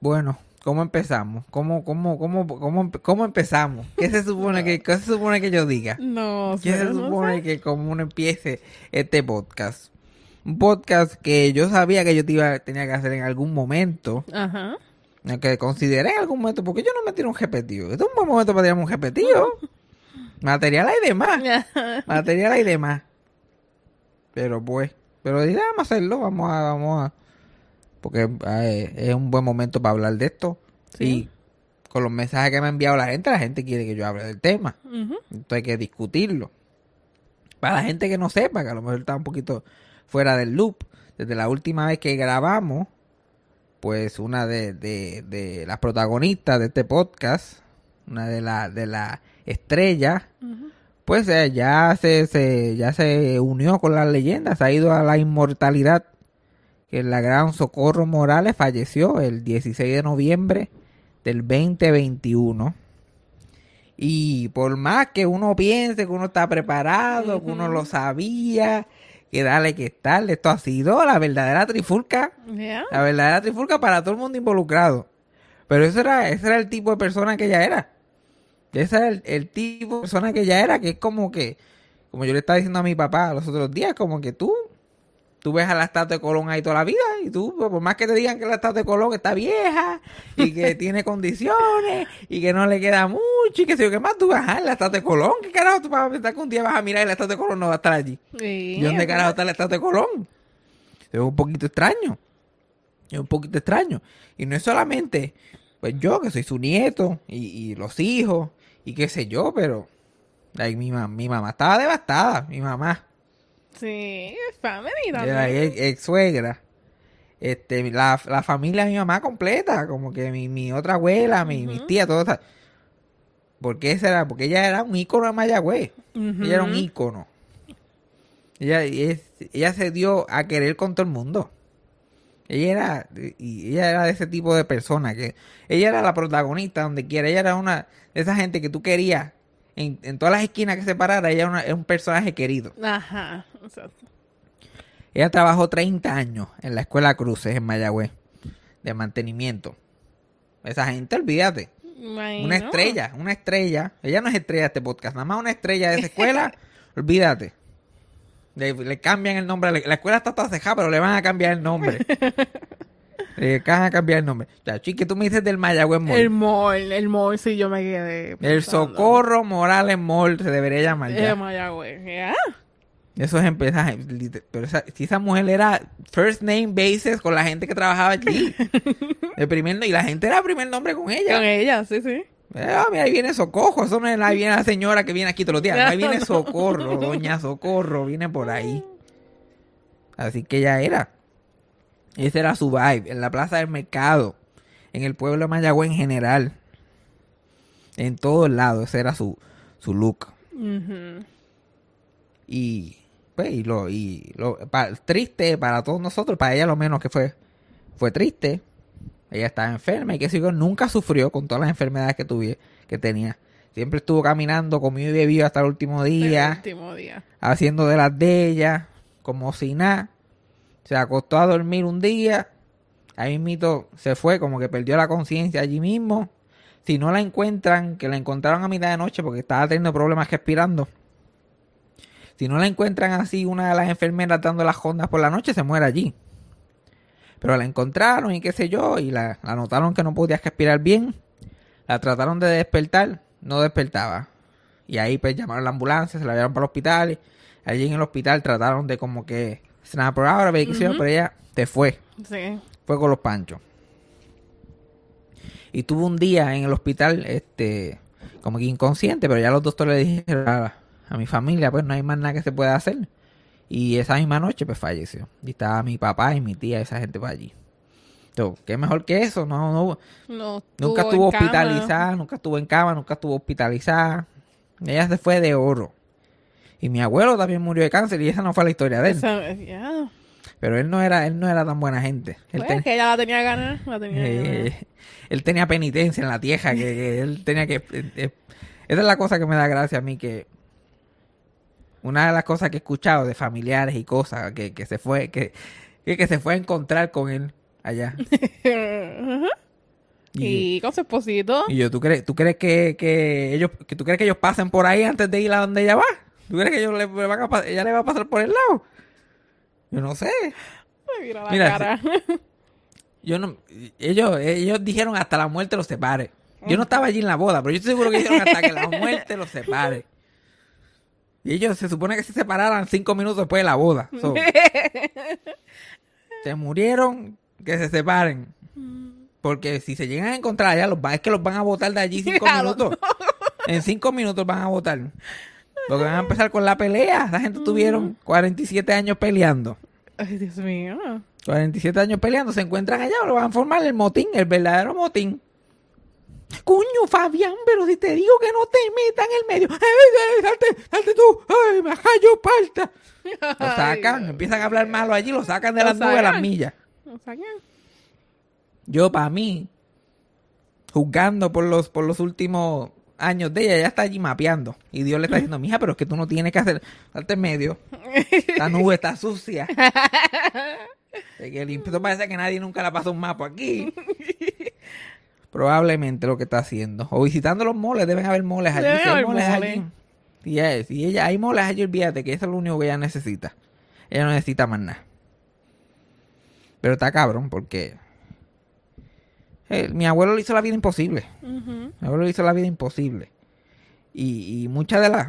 Bueno, ¿cómo empezamos? ¿Cómo, cómo, cómo, cómo, cómo empezamos? ¿Qué se supone que, qué se supone que yo diga? No ¿Qué se no supone sé. que como uno empiece este podcast? Un podcast que yo sabía que yo te iba, tenía que hacer en algún momento, Ajá. que consideré en algún momento, porque yo no me tiro un repetido. Este es un buen momento para tirarme un repetido. Material hay de más. Material hay de más. Pero pues, pero ya vamos a hacerlo, vamos a, vamos a, porque eh, es un buen momento para hablar de esto. Sí. Y con los mensajes que me ha enviado la gente, la gente quiere que yo hable del tema. Entonces hay que discutirlo. Para la gente que no sepa, que a lo mejor está un poquito fuera del loop, desde la última vez que grabamos, pues una de, de, de las protagonistas de este podcast, una de las de la estrellas, pues eh, ya se, se ya se unió con las leyendas, ha ido a la inmortalidad. Que la gran Socorro Morales falleció el 16 de noviembre del 2021. Y por más que uno piense que uno está preparado, que uno lo sabía, que dale que estar, esto ha sido la verdadera trifulca, la verdadera trifulca para todo el mundo involucrado. Pero eso era, ese era el tipo de persona que ella era. Ese era el, el tipo de persona que ella era, que es como que, como yo le estaba diciendo a mi papá los otros días, como que tú, tú ves a la estatua de Colón ahí toda la vida, y tú, pues, por más que te digan que la estatua de Colón está vieja, y que tiene condiciones, y que no le queda mucho, y que sé yo qué más, tú vas a la estatua de Colón, ¿qué carajo tú vas a pensar que un día vas a mirar y la estatua de Colón no va a estar allí? Sí, ¿Y dónde carajo está la estatua de Colón? Es un poquito extraño. Es un poquito extraño. Y no es solamente, pues yo, que soy su nieto, y, y los hijos, y qué sé yo, pero like, mi, ma- mi mamá estaba devastada, mi mamá. Sí, es family también. ex, suegra. Este, la, la familia de mi mamá completa, como que mi, mi otra abuela, mi, mis Ujú. tías, todo eso. ¿Por qué será? Porque ella era un ícono de Mayagüez. Ella era un ícono. Ella, es- ella se dio a querer con todo el mundo. Ella era, y ella era de ese tipo de persona que ella era la protagonista donde quiera. Ella era una de esa gente que tú querías en, en todas las esquinas que se parara. Ella una- era un personaje querido. Ajá. Exacto. Ella trabajó 30 años en la escuela Cruces en Mayagüez de mantenimiento. Esa gente, olvídate. Ay, Una no. estrella, una estrella. Ella no es estrella de este podcast, nada más una estrella de esa escuela. olvídate. Le, le cambian el nombre. La escuela está hasta cejada, pero le van a cambiar el nombre. le van a cambiar el nombre. Ya, chique, tú me dices del Mayagüez Mall. El El, mall, el mall, sí, yo me quedé. pensando. Socorro Morales Mall se debería llamar ya. Eh, Mayagüez, ya. Eso es empezar. Pero esa, si esa mujer era first name basis con la gente que trabajaba allí. El primer, y la gente era primer nombre con ella. Con ella, sí, sí. Ah, mira, ahí viene Socorro. Eso no es ahí viene la señora que viene aquí todos los días. No, ahí viene No. Socorro, doña Socorro, viene por ahí. Así que ella era. Ese era su vibe. En la plaza del mercado. En el pueblo de Mayagüez en general. En todos lados. Ese era su, su look. Y, pues, y lo, y lo pa- triste para todos nosotros, para ella lo menos que fue, fue triste. Ella estaba enferma y que sé yo, nunca sufrió con todas las enfermedades que tuve, que tenía. Siempre estuvo caminando, comió y bebió hasta el último El día, último día. haciendo de las de ella, como si nada. Se acostó a dormir un día, ahí mismo se fue, como que perdió la conciencia allí mismo. Si no la encuentran, que la encontraron a mitad de noche porque estaba teniendo problemas respirando. Si no la encuentran así, una de las enfermeras dando las ondas por la noche, se muere allí. Pero la encontraron y qué sé yo, y la, notaron que no podía respirar bien. La trataron de despertar, no despertaba. Y ahí pues llamaron a la ambulancia, se la llevaron para el hospital. allí en el hospital trataron de como que snap her out, qué sé yo, Ujú. pero ella se fue, Sí. fue con los panchos. Y tuvo un día en el hospital, este, como que inconsciente, pero ya los doctores le dijeron a, a mi familia, pues no hay más nada que se pueda hacer. Y esa misma noche, pues falleció. Y estaba mi papá y mi tía, esa gente para allí. Entonces, ¿qué mejor que eso? No, no, No nunca estuvo cama. hospitalizada, nunca estuvo en cama, nunca estuvo hospitalizada. Ella se fue de oro. Y mi abuelo también murió de cáncer y esa no fue la historia de él. Esa- ya. Pero él no era, él no era tan buena gente. Él, Pues, ten- que ella la tenía ganas. La tenía ganas. eh, él tenía penitencia en la tierra, que, que él tenía que... eh, eh, esa es la cosa que me da gracia a mí, que una de las cosas que he escuchado de familiares y cosas que, que se fue, que, que, se fue a encontrar con él allá. Ajá. Y con su esposito. Y yo, ¿tú crees, tú crees que, que ellos, que tú crees que ellos pasen por ahí antes de ir a donde ella va? ¿Tú crees que ellos le, van a, pa- ella le va a pasar por el lado? Yo no sé. Ay, Mira la Mira, cara. Yo no, ellos, ellos dijeron hasta la muerte los separe. Yo no estaba allí en la boda, pero yo estoy seguro que dijeron hasta que la muerte los separe. Y ellos se supone que se separaran cinco minutos después de la boda. So, se murieron, que se separen. Porque si se llegan a encontrar allá, los, es que los van a votar de allí cinco minutos. En cinco minutos van a votar. Porque van a empezar con la pelea. La gente tuvieron 47 años peleando. Ay, Dios mío. 47 años peleando, se encuentran allá, lo van a formar el motín, el verdadero motín. Coño, Fabián, pero si te digo que no te metan en el medio. ¡Ay, ay, salte, salte tú! ¡Ay, me yo parta! Lo sacan, Ay, empiezan a hablar malo allí, lo sacan de Lo las nubes las sacan. millas. O sea que- Yo, para mí, juzgando por los, por los últimos años de ella, ella está allí mapeando. Y Dios le está diciendo, mija, pero es que tú no tienes que hacer, salte en medio. La nube está sucia. Esto parece que nadie nunca le pasó un mapa aquí. Probablemente lo que está haciendo. O visitando los moles, deben haber moles allí. Deben Si haber moles moles. allí. Si, hay- si ella, hay moles allí, olvídate que eso es lo único que ella necesita. Ella no necesita más nada. Pero está cabrón porque eh, mi abuelo le hizo la vida imposible. Mi abuelo le hizo la vida imposible. Y, y muchas de las,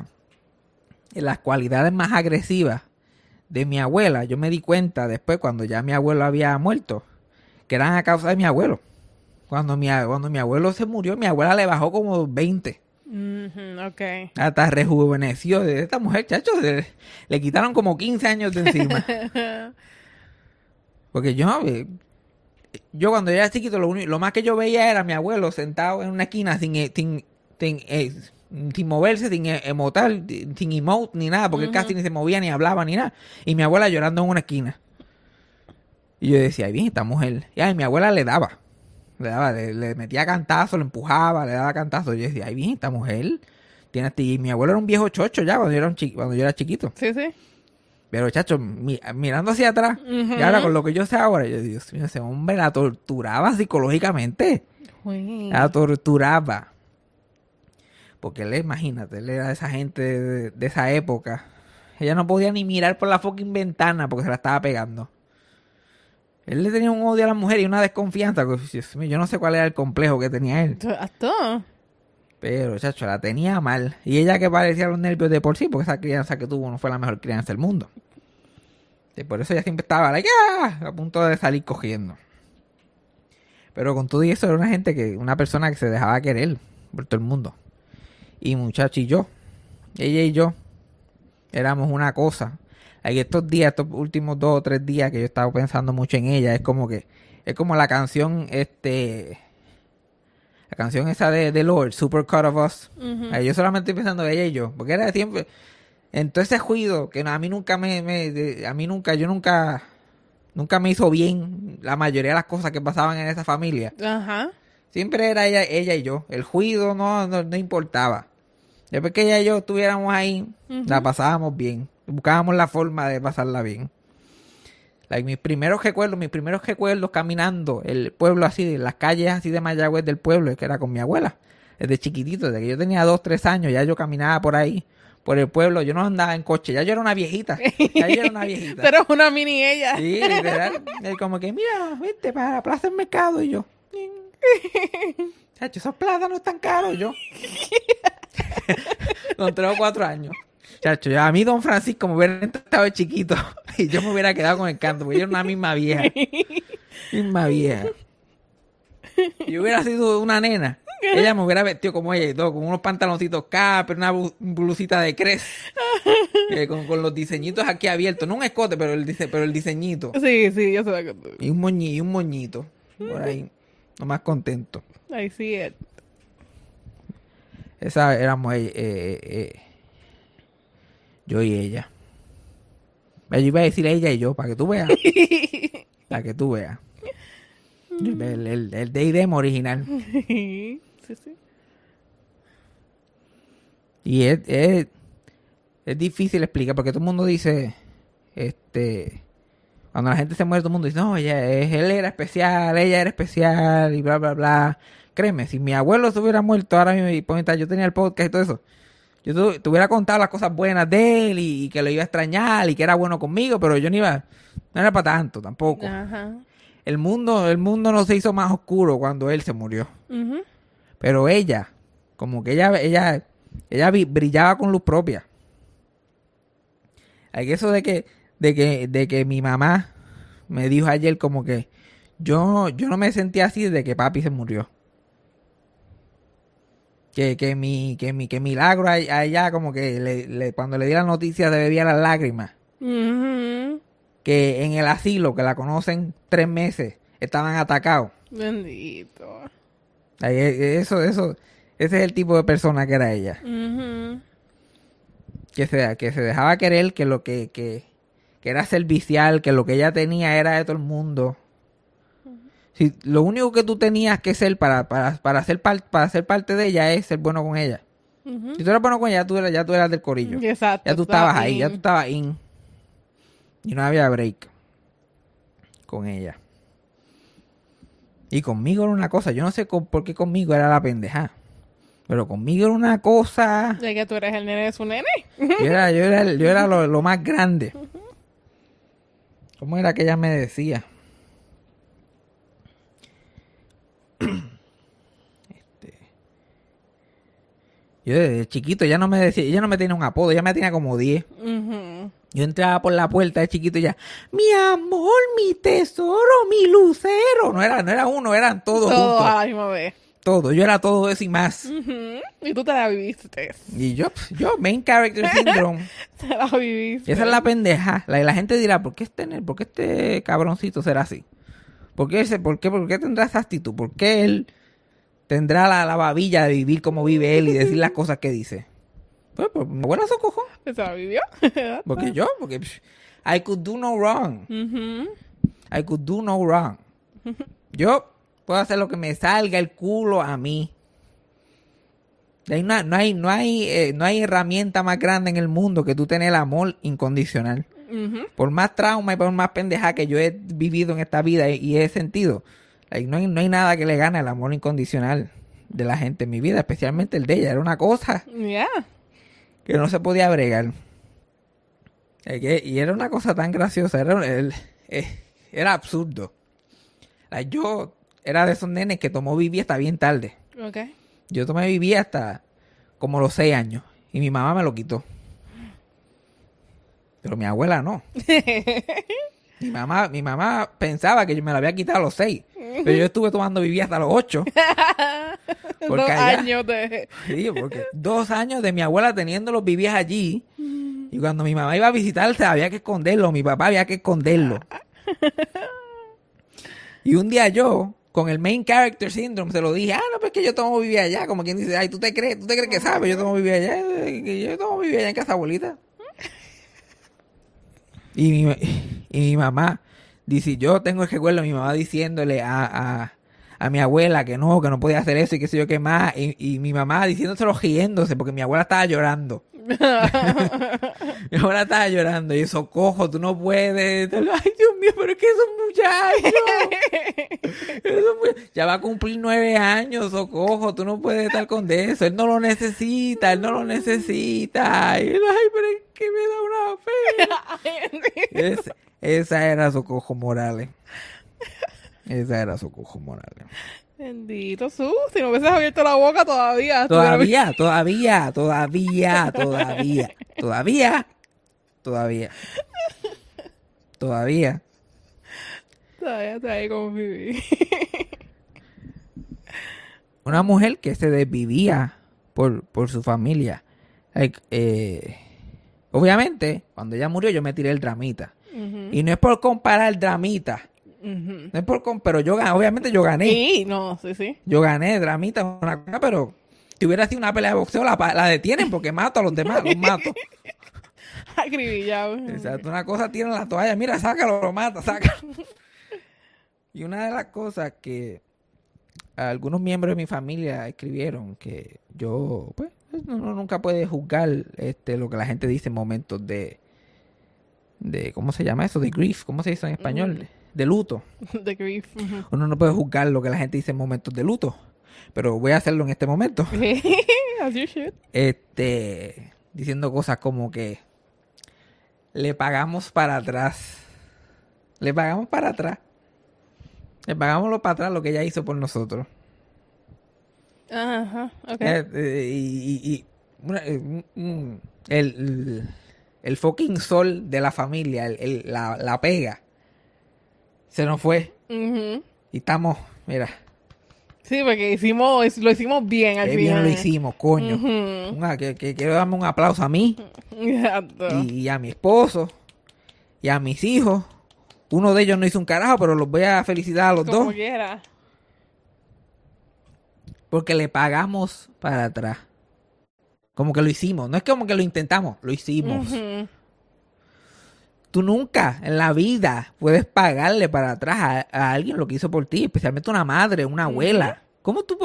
de las cualidades más agresivas de mi abuela, yo me di cuenta después cuando ya mi abuelo había muerto, que eran a causa de mi abuelo. Cuando mi, cuando mi abuelo se murió, mi abuela le bajó como 20. Ujú, Ok. Hasta rejuveneció. De esta mujer, chacho, le, le quitaron como 15 años de encima. Porque yo, eh, yo cuando yo era chiquito, lo, lo más que yo veía era a mi abuelo sentado en una esquina sin, eh, sin, sin, eh, sin moverse, sin eh, emotar, sin emote ni nada, porque él casi ni se movía, ni hablaba, ni nada. Y mi abuela llorando en una esquina. Y yo decía, ay, bien, esta mujer. Y ay, mi abuela le daba. Le daba, le, le metía cantazo, le empujaba, le daba cantazo. Y yo decía, ay, bien, esta mujer tiene este-". Y mi abuelo era un viejo chocho ya cuando yo era, un chi- cuando yo era chiquito. Sí, sí. Pero, chacho, mi- mirando hacia atrás, y ahora con lo que yo sé ahora, yo Dios mío, ese hombre la torturaba psicológicamente. Uy. La torturaba. Porque él, imagínate, él era de esa gente de, de esa época. Ella no podía ni mirar por la fucking ventana porque se la estaba pegando. Él le tenía un odio a la mujer y una desconfianza. que, Dios mío, yo no sé cuál era el complejo que tenía él. ¿Hasta? Pero, chacho, la tenía mal. Y ella que parecía los nervios de por sí, porque esa crianza que tuvo no fue la mejor crianza del mundo. Y por eso ella siempre estaba like, ¡ah! a punto de salir cogiendo. Pero con todo y eso era una gente que, una persona que se dejaba querer por todo el mundo. Y muchacho y yo, ella y yo, éramos una cosa. Like, estos días, estos últimos dos o tres días que yo he estado pensando mucho en ella, es como que, es como la canción, este, la canción esa de, de Lord, Super Cut of Us. Ujú. Ay, yo solamente estoy pensando en ella y yo, porque era siempre, en todo ese juicio que a mí nunca me, me- de- a mí nunca, yo nunca, nunca me hizo bien la mayoría de las cosas que pasaban en esa familia. Ajá. Siempre era ella, ella y yo. El juicio no, no, no importaba. Después que ella y yo estuviéramos ahí, la pasábamos bien. Buscábamos la forma de pasarla bien. Like, mis primeros recuerdos, mis primeros recuerdos caminando el pueblo así, las calles así de Mayagüez del pueblo, que era con mi abuela. Desde chiquitito, desde que yo tenía dos, tres años, ya yo caminaba por ahí, por el pueblo. Yo no andaba en coche, ya yo era una viejita. Ya yo era una viejita. Pero es una mini ella. Sí, literal. Como que, mira, vente para la plaza del mercado. Y yo, esos plátanos están caros. Yo, con tres o cuatro años. Chacho, a mí Don Francisco me hubiera estado de chiquito y yo me hubiera quedado con el canto, porque yo era una misma vieja. Misma vieja. Yo hubiera sido una nena. Ella me hubiera vestido como ella y todo, con unos pantaloncitos capri, una blu- blusita de cres, eh, con, con los diseñitos aquí abiertos. No un escote, pero el, dise- pero el diseñito. Sí, sí, yo tú. Y un moñi, y un moñito. Por ahí. Lo más contento. I see it. Esa éramos eh, eh, eh, yo y ella. Yo iba a decir ella y yo, para que tú veas. para que tú veas. El, el, el D&D original. sí, sí. Y es, es, es difícil explicar porque todo el mundo dice, este, cuando la gente se muere, todo el mundo dice, no, ella, es- él era especial, ella era especial y bla, bla, bla. créeme, si mi abuelo se hubiera muerto ahora mismo y yo tenía el podcast y todo eso, yo tu- te hubiera contado las cosas buenas de él y, que lo iba a extrañar y que era bueno conmigo, pero yo no iba, no era para tanto tampoco. Ajá. El mundo, el mundo no se hizo más oscuro cuando él se murió. Pero ella, como que ella, ella, ella brillaba con luz propia. Hay que eso de que, de que, de que mi mamá me dijo ayer como que yo, yo no me sentía así desde que papi se murió. Que, que mi, que mi, que milagro a, a ella como que le, le- cuando le di la noticia se bebía las lágrimas. Que en el asilo, que la conocen tres meses, estaban atacados. Bendito. Ay, e- Eso, eso, ese es el tipo de persona que era ella. Que se, que se dejaba querer, que lo que, que, que era servicial, que lo que ella tenía era de todo el mundo. Si, lo único que tú tenías que ser para, para, para, ser par- para ser parte de ella es ser bueno con ella. Si tú eras bueno con ella, tú eras, ya tú eras del corillo. Exacto. Ya tú estabas ahí, ya tú estabas in. Y no había break con ella. Y conmigo era una cosa, yo no sé con- por qué conmigo era la pendeja. Pero conmigo era una cosa. Ya que tú eres el nene de su nene. Yo era, yo era, yo era lo, lo más grande. ¿Cómo era que ella me decía? Yo desde chiquito, ella no me decía, ella no me tenía un apodo, ella me tenía como 10. Ujú. Yo entraba por la puerta de chiquito y ya, mi amor, mi tesoro, mi lucero. No era, no era uno, eran todos Todo juntos. a la misma vez. Todo. Yo era todo eso y más. Y tú te la viviste. Y yo, yo, main character syndrome. Te la viviste. Esa es la pendeja. La, la gente dirá, ¿por qué este, por qué este cabroncito será así? ¿Por qué, ese, por, qué, ¿Por qué tendrá esa actitud? ¿Por qué él tendrá la, la babilla de vivir como vive él y decir las cosas que dice? Pues, pues mi abuela se cojó. Se vivió. Porque yo, porque psh, I could do no wrong. I could do no wrong. Yo puedo hacer lo que me salga el culo a mí. Una- no hay, no hay, eh, no hay herramienta más grande en el mundo que tú tener el amor incondicional. Por más trauma y por más pendeja que yo he vivido en esta vida y, y he sentido, like, no, hay, no hay nada que le gane al amor incondicional de la gente en mi vida, especialmente el de ella. Era una cosa que no se podía bregar. Que- y era una cosa tan graciosa, era, el- eh, era absurdo. Like, yo era de esos nenes que tomó viví hasta bien tarde. Yo tomé viví hasta como los seis años y mi mamá me lo quitó. Pero mi abuela no. Mi mamá, mi mamá pensaba que yo me lo había quitado a los seis. Pero yo estuve tomando viví hasta los ocho. Porque Dos allá- años de... Sí, porque dos años de mi abuela teniendo los vivías allí. Y cuando mi mamá iba a visitarse había que esconderlo. Mi papá había que esconderlo. Y un día yo, con el main character syndrome, se lo dije, ah, no, pues que yo tomo viví allá. Como quien dice, ay, ¿tú te crees, tú te crees que sabes? Yo tomo viví allá. que Yo tomo viví allá en casa abuelita. Y mi, y mi mamá dice, yo tengo el recuerdo de mi mamá diciéndole a, a, a mi abuela que no, que no podía hacer eso y qué sé yo qué más. Y, y mi mamá diciéndoselo riéndose porque mi abuela estaba llorando. mi abuela estaba llorando y eso, cojo, tú no puedes. Ay, Dios mío, pero es que esos muchachos. esos mu- ya va a cumplir nueve años, socojo, tú no puedes estar con eso. Él no lo necesita, él no lo necesita. Y él, ay, pero es que me da una pena. Es- esa era Socojo Morales. Esa era Socojo Morales. Bendito Sus, si no hubieses abierto la boca todavía. Todavía, todavía, todavía, todavía, todavía, todavía, todavía. Todavía está ahí con Vivi. Una mujer que se desvivía por, por su familia. Like, eh, obviamente, cuando ella murió, yo me tiré el dramita. Y no es por comparar dramita. No es por com- pero yo gané, obviamente yo gané. Sí, no, sí, sí. Yo gané, dramita, una cosa, pero si hubiera sido una pelea de boxeo, la, la detienen porque mato a los demás, los mato. Acribillado. Exacto, una cosa tiene la toalla, mira, sácalo, lo mata, sácalo. Y una de las cosas que algunos miembros de mi familia escribieron que yo, pues, uno nunca puede juzgar este lo que la gente dice en momentos de, de ¿cómo se llama eso? De grief, ¿cómo se dice en español? De luto. The grief. Uno no puede juzgar lo que la gente dice en momentos de luto. pero voy a hacerlo en este momento. As you should. Este, diciendo cosas como que le pagamos para atrás. Le pagamos para atrás. Le pagamos lo para atrás lo que ella hizo por nosotros. Ajá, ok. Eh, eh, y, y- y una- eh, el, el, el fucking sol de la familia, el- el- la, la pega, se nos fue. Y estamos, mira, Sí, porque hicimos, lo hicimos bien al qué final. bien lo hicimos, coño. Una- que, que quiero darme un aplauso a mí Exacto. y, y a mi esposo y a mis hijos. Uno de ellos no hizo un carajo, pero los voy a felicitar a los Como dos quiera. porque le pagamos para atrás. Como que lo hicimos. No es como que lo intentamos, lo hicimos. Ujú. Tú nunca en la vida puedes pagarle para atrás a, a alguien lo que hizo por ti, especialmente una madre, una abuela. ¿Cómo tú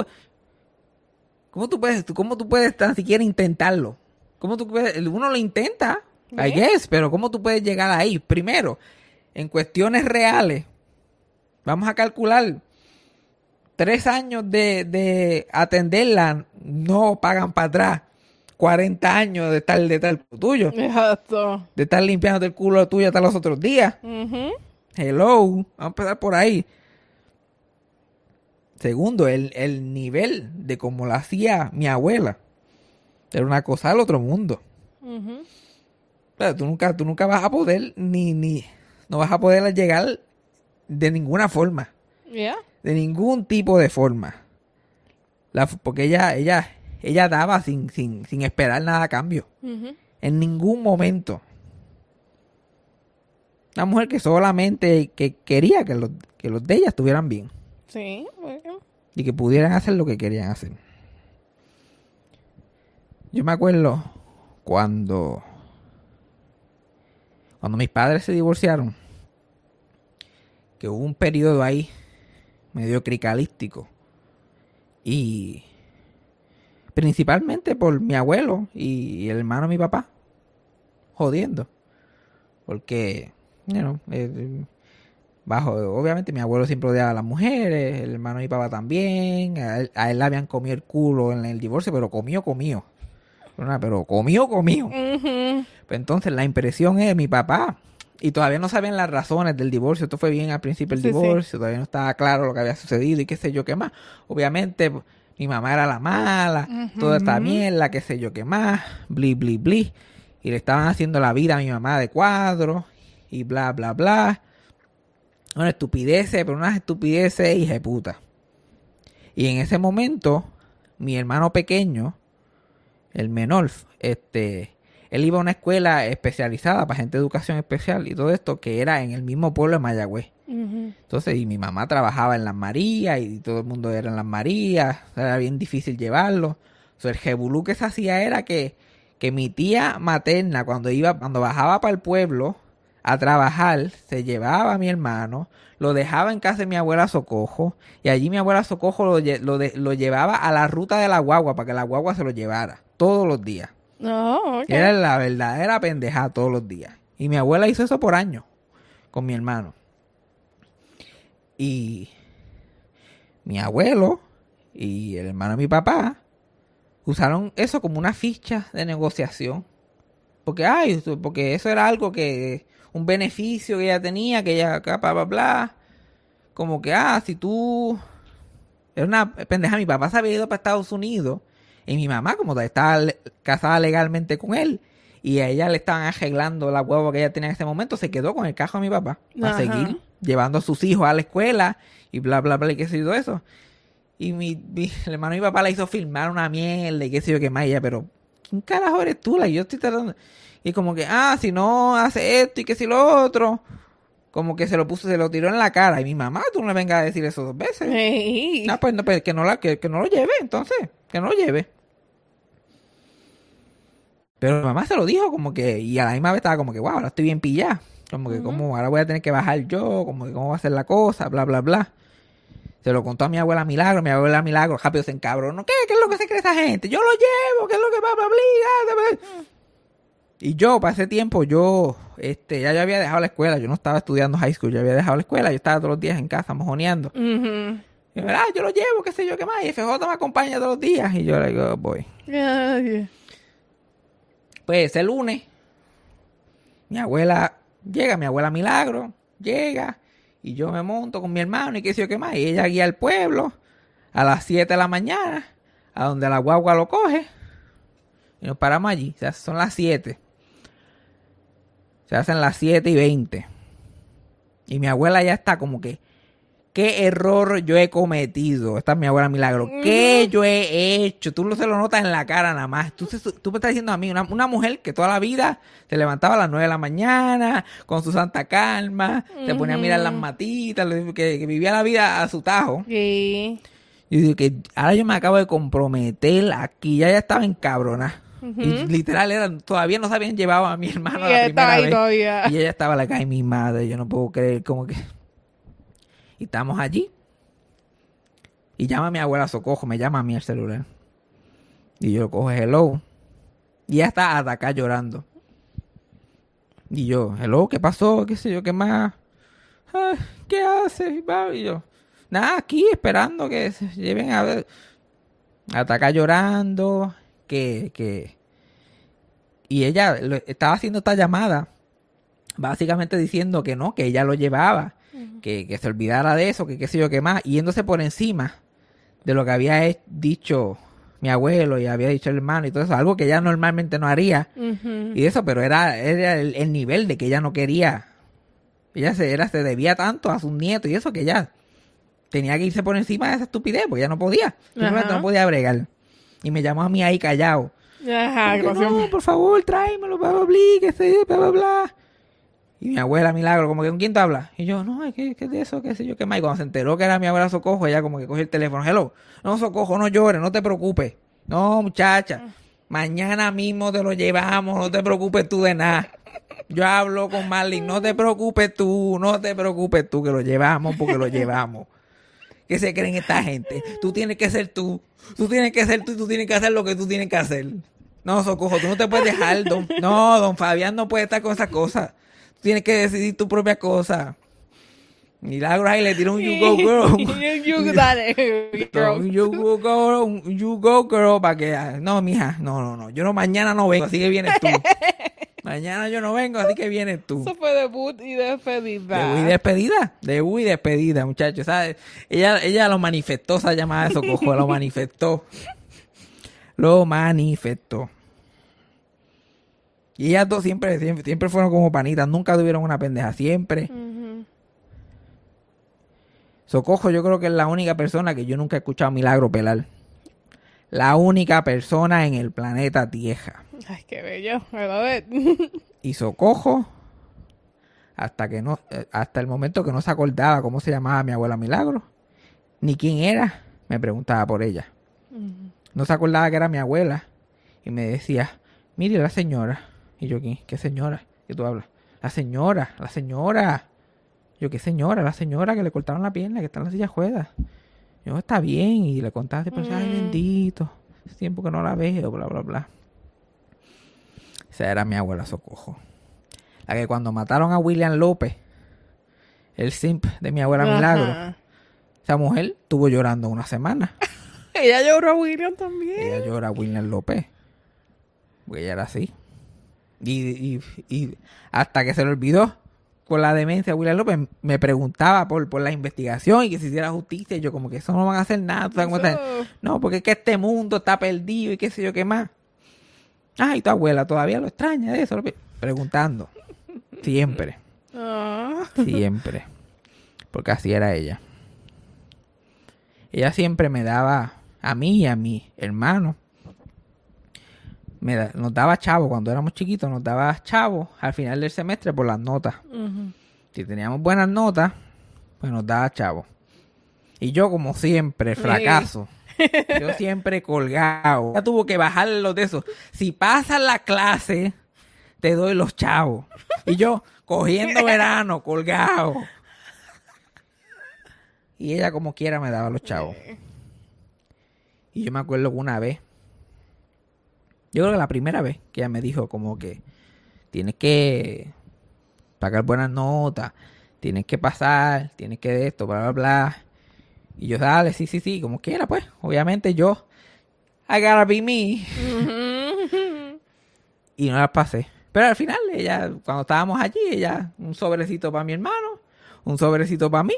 cómo tú puedes tú- cómo tú puedes tan siquiera intentarlo? ¿Cómo tú puedes uno lo intenta? I ¿Ve? guess, pero cómo tú puedes llegar ahí? Primero, en cuestiones reales, vamos a calcular tres años de, de atenderla no pagan para atrás 40 años de estar de estar tuyo Exacto. de estar limpiándote el culo tuyo hasta los otros días. Hello, vamos a empezar por ahí. Segundo, el, el nivel de cómo lo hacía mi abuela. Era una cosa del otro mundo. Ujú. O sea, tú nunca, tú nunca vas a poder ni, ni, no vas a poder llegar de ninguna forma. Yeah. De ningún tipo de forma. La- porque ella, ella, ella daba sin, sin, sin esperar nada a cambio. En ningún momento. Una mujer que solamente que quería que los, que los de ella estuvieran bien. Sí, bueno. Y que pudieran hacer lo que querían hacer. Yo me acuerdo cuando... Cuando mis padres se divorciaron. Que hubo un periodo ahí medio cricalístico. Y... Principalmente por mi abuelo y el hermano de mi papá. Jodiendo. Porque... you know, eh, bajo, obviamente mi abuelo siempre odiaba a las mujeres, el hermano de mi papá también, a él, a él le habían comido el culo en el divorcio, pero comió, comió. Pero, pero comió, comió. Pues entonces la impresión es mi papá. Y todavía no sabían las razones del divorcio. Esto fue bien al principio del Sí, sí. divorcio. Todavía no estaba claro lo que había sucedido y qué sé yo qué más. Obviamente mi mamá era la mala. Toda esta mierda, qué sé yo qué más. Bli, bli, bli. Y le estaban haciendo la vida a mi mamá de cuadro. Y bla, bla, bla. Una estupideces, pero unas estupideces hija de puta. Y en ese momento, mi hermano pequeño, el menor, este, él iba a una escuela especializada para gente de educación especial y todo esto, que era en el mismo pueblo de Mayagüez. Entonces, y mi mamá trabajaba en las Marías y todo el mundo era en las Marías, era bien difícil llevarlo. Sea, el jebulú que se hacía era que, que mi tía materna, cuando iba, cuando bajaba para el pueblo a trabajar, se llevaba a mi hermano, lo dejaba en casa de mi abuela Socojo, y allí mi abuela Socojo lo, lle- lo, de- lo llevaba a la ruta de la guagua para que la guagua se lo llevara todos los días. Oh. Era la verdadera pendejada todos los días. Y mi abuela hizo eso por años con mi hermano. Y mi abuelo y el hermano de mi papá usaron eso como una ficha de negociación. Porque, ay, porque eso era algo que, un beneficio que ella tenía, que ella, acá, bla, bla, bla. Como que, ah, si tú... Era una pendeja, mi papá se había ido para Estados Unidos y mi mamá, como estaba casada legalmente con él, y a ella le estaban arreglando la huevo que ella tenía en ese momento, se quedó con el cajo de mi papá para Ajá. seguir llevando a sus hijos a la escuela y bla, bla, bla, y qué sé yo, todo eso. Y mi, mi- el hermano de mi papá le hizo filmar una mierda y qué sé yo qué más, y ella, pero ¿quién carajo eres tú? La, yo estoy tratando... Y como que, ah, si no hace esto y que si lo otro, como que se lo puso, se lo tiró en la cara. Y mi mamá, tú no le vengas a decir eso dos veces. Hey. Ah, pues, no, pues, que, no la, que, que no lo lleve, entonces. Que no lo lleve. Pero mi mamá se lo dijo como que... Y a la misma vez estaba como que, wow, ahora estoy bien pillada. Como que, Ujú. como ahora voy a tener que bajar yo. Como que, cómo va a ser la cosa, bla, bla, bla. Se lo contó a mi abuela Milagro. Mi abuela Milagro rápido se encabronó. ¿Qué? ¿Qué es lo que se cree esa gente? Yo lo llevo. ¿Qué es lo que va a obligar? Y yo, para ese tiempo, yo, este, ya yo había dejado la escuela. Yo no estaba estudiando high school. Yo había dejado la escuela. Yo estaba todos los días en casa mojoneando. Ujú. Y yo, ah, yo lo llevo, qué sé yo, qué más. Y FJ me acompaña todos los días. Y yo le digo, voy. Pues ese lunes, mi abuela llega, mi abuela Milagro, llega, y yo me monto con mi hermano y qué sé yo qué más. Y ella guía al pueblo a las 7 de la mañana, a donde la guagua lo coge. Y nos paramos allí. O son las 7. Se hacen las 7 y 20. Y mi abuela ya está como que, ¿qué error yo he cometido? Esta es mi abuela Milagro. ¿Qué yo he hecho? Tú no se lo notas en la cara nada más. Tú, tú me estás diciendo a mí, una, una mujer que toda la vida se levantaba a las 9 de la mañana, con su santa calma, se ponía a mirar las matitas, que, que vivía la vida a su tajo. Sí. Y digo que ahora yo me acabo de comprometer aquí, ya ya estaba encabronada. Y literal, era, todavía no se habían llevado a mi hermano Y la primera vez. todavía. Y ella estaba la cae mi madre, yo no puedo creer como que. Y estamos allí. Y llama a mi abuela Socojo, me llama a mí el celular. Y yo cojo, hello. Y ella está hasta acá llorando. Y yo, hello, ¿qué pasó? ¿Qué sé yo? ¿Qué más? "Ay, ¿Qué haces? Y yo, nada, aquí esperando que se lleven a ver. Hasta acá llorando. Que, que. Y ella estaba haciendo esta llamada. Básicamente diciendo que no, que ella lo llevaba. Que, que se olvidara de eso, que qué sé yo qué más. Yéndose por encima de lo que había he- dicho mi abuelo y había dicho el hermano y todo eso. Algo que ella normalmente no haría. Y eso, pero era, era el, el nivel de que ella no quería. Ella se, era, se debía tanto a sus nietos y eso que ella tenía que irse por encima de esa estupidez, porque ella no podía. Simplemente no podía bregar. Y me llamó a mí ahí callado. Ajá, no, por favor, tráemelo, bla, bla, bla, que bla, bla, bla. Y mi abuela, Milagro, como que, ¿con quién te hablas? Y yo, no, es que, que de eso, qué sé yo, qué más. Y cuando se enteró que era mi abuela Socojo, ella como que cogió el teléfono. Hello, no, Socojo, no llores, no te preocupes. No, muchacha, mañana mismo te lo llevamos, no te preocupes tú de nada. Yo hablo con Marlene, no te preocupes tú, no te preocupes tú, que lo llevamos porque lo llevamos. ¿Qué se creen esta gente? Tú tienes que ser tú. Tú tienes que ser tú y tú tienes que hacer lo que tú tienes que hacer. No, Socojo, tú no te puedes dejar. No, don Fabián no puede estar con esas cosas. Tienes que decidir tu propia cosa. Milagro ahí le tiró un you go girl. You- you- dale, girl. Un you go girl, un you go girl para que... No, mija, no, no, no. Yo no, mañana no vengo, así que vienes tú. mañana yo no vengo, así que vienes tú. Eso fue debut y despedida. Debut y despedida, debut y despedida, muchachos. ¿sabes? Ella, ella lo manifestó, esa llamada de socojo, lo manifestó. Lo manifestó. Y ellas dos siempre, siempre, siempre fueron como panitas, nunca tuvieron una pendeja, siempre. Socojo yo creo que es la única persona que yo nunca he escuchado a Milagro pelar. La única persona en el planeta Tierra. Ay, qué bello. It. y Socojo hasta que no eh, hasta el momento que no se acordaba cómo se llamaba mi abuela Milagro ni quién era me preguntaba por ella no se acordaba que era mi abuela y me decía mire la señora y yo ¿qué, ¿Qué señora? ¿qué tú hablas? la señora la señora yo ¿qué señora? la señora que le cortaron la pierna que está en la silla de juegas yo está bien y le contaba después ay Mm. bendito hace tiempo que no la veo bla bla bla esa era mi abuela Socojo. La que cuando mataron a William López, el simp de mi abuela Milagro, esa mujer estuvo llorando una semana. Ella lloró a William también. Ella llora a William López. Porque ella era así. Y, y- y hasta que se le olvidó con la demencia de William López, me preguntaba por, por la investigación y que se hiciera justicia. Y yo como que eso no van a hacer nada. ¿tú sabes cómo está? Eso- No, porque es que este mundo está perdido y qué sé yo qué más. Ay, tu abuela todavía lo extraña de eso. Preguntando. Siempre. Ah. Siempre. Porque así era ella. Ella siempre me daba a mí y a mi hermano. Me nos daba chavo cuando éramos chiquitos, nos daba chavo al final del semestre por las notas. Si teníamos buenas notas, pues nos daba chavo. Y yo, como siempre, fracaso. Yo siempre colgado. Ya tuvo que bajarlo de eso. Si pasas la clase, te doy los chavos. Y yo, cogiendo verano, colgado. Y ella, como quiera, me daba los chavos. Y yo me acuerdo que una vez, yo creo que la primera vez que ella me dijo, como que tienes que pagar buenas notas, tienes que pasar, tienes que de esto, bla, bla, bla. Y yo, dale, sí, sí, sí, como quiera, pues. Obviamente yo, I gotta be me. y no las pasé. Pero al final, ella, cuando estábamos allí, ella, un sobrecito para mi hermano, un sobrecito para mí.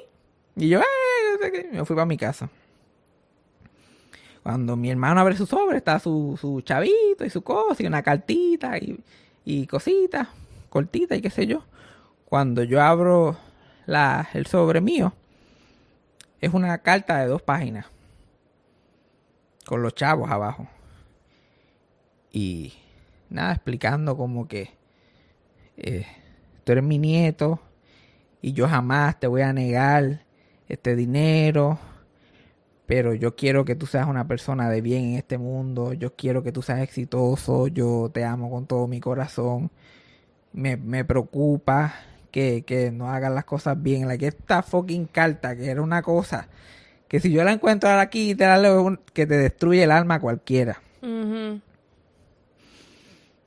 Y yo, eh, me fui para mi casa. Cuando mi hermano abre su sobre, está su, su chavito y su cosa, y una cartita y, y cositas, cortita y qué sé yo. Cuando yo abro la, el sobre mío, es una carta de dos páginas. Con los chavos abajo. Y nada, explicando como que eh, tú eres mi nieto y yo jamás te voy a negar este dinero pero yo quiero que tú seas una persona de bien en este mundo, yo quiero que tú seas exitoso, yo te amo con todo mi corazón, me, me preocupa que, que, no hagas las cosas bien, la que esta fucking carta, que era una cosa, que si yo la encuentro aquí, te la leo, que te destruye el alma cualquiera.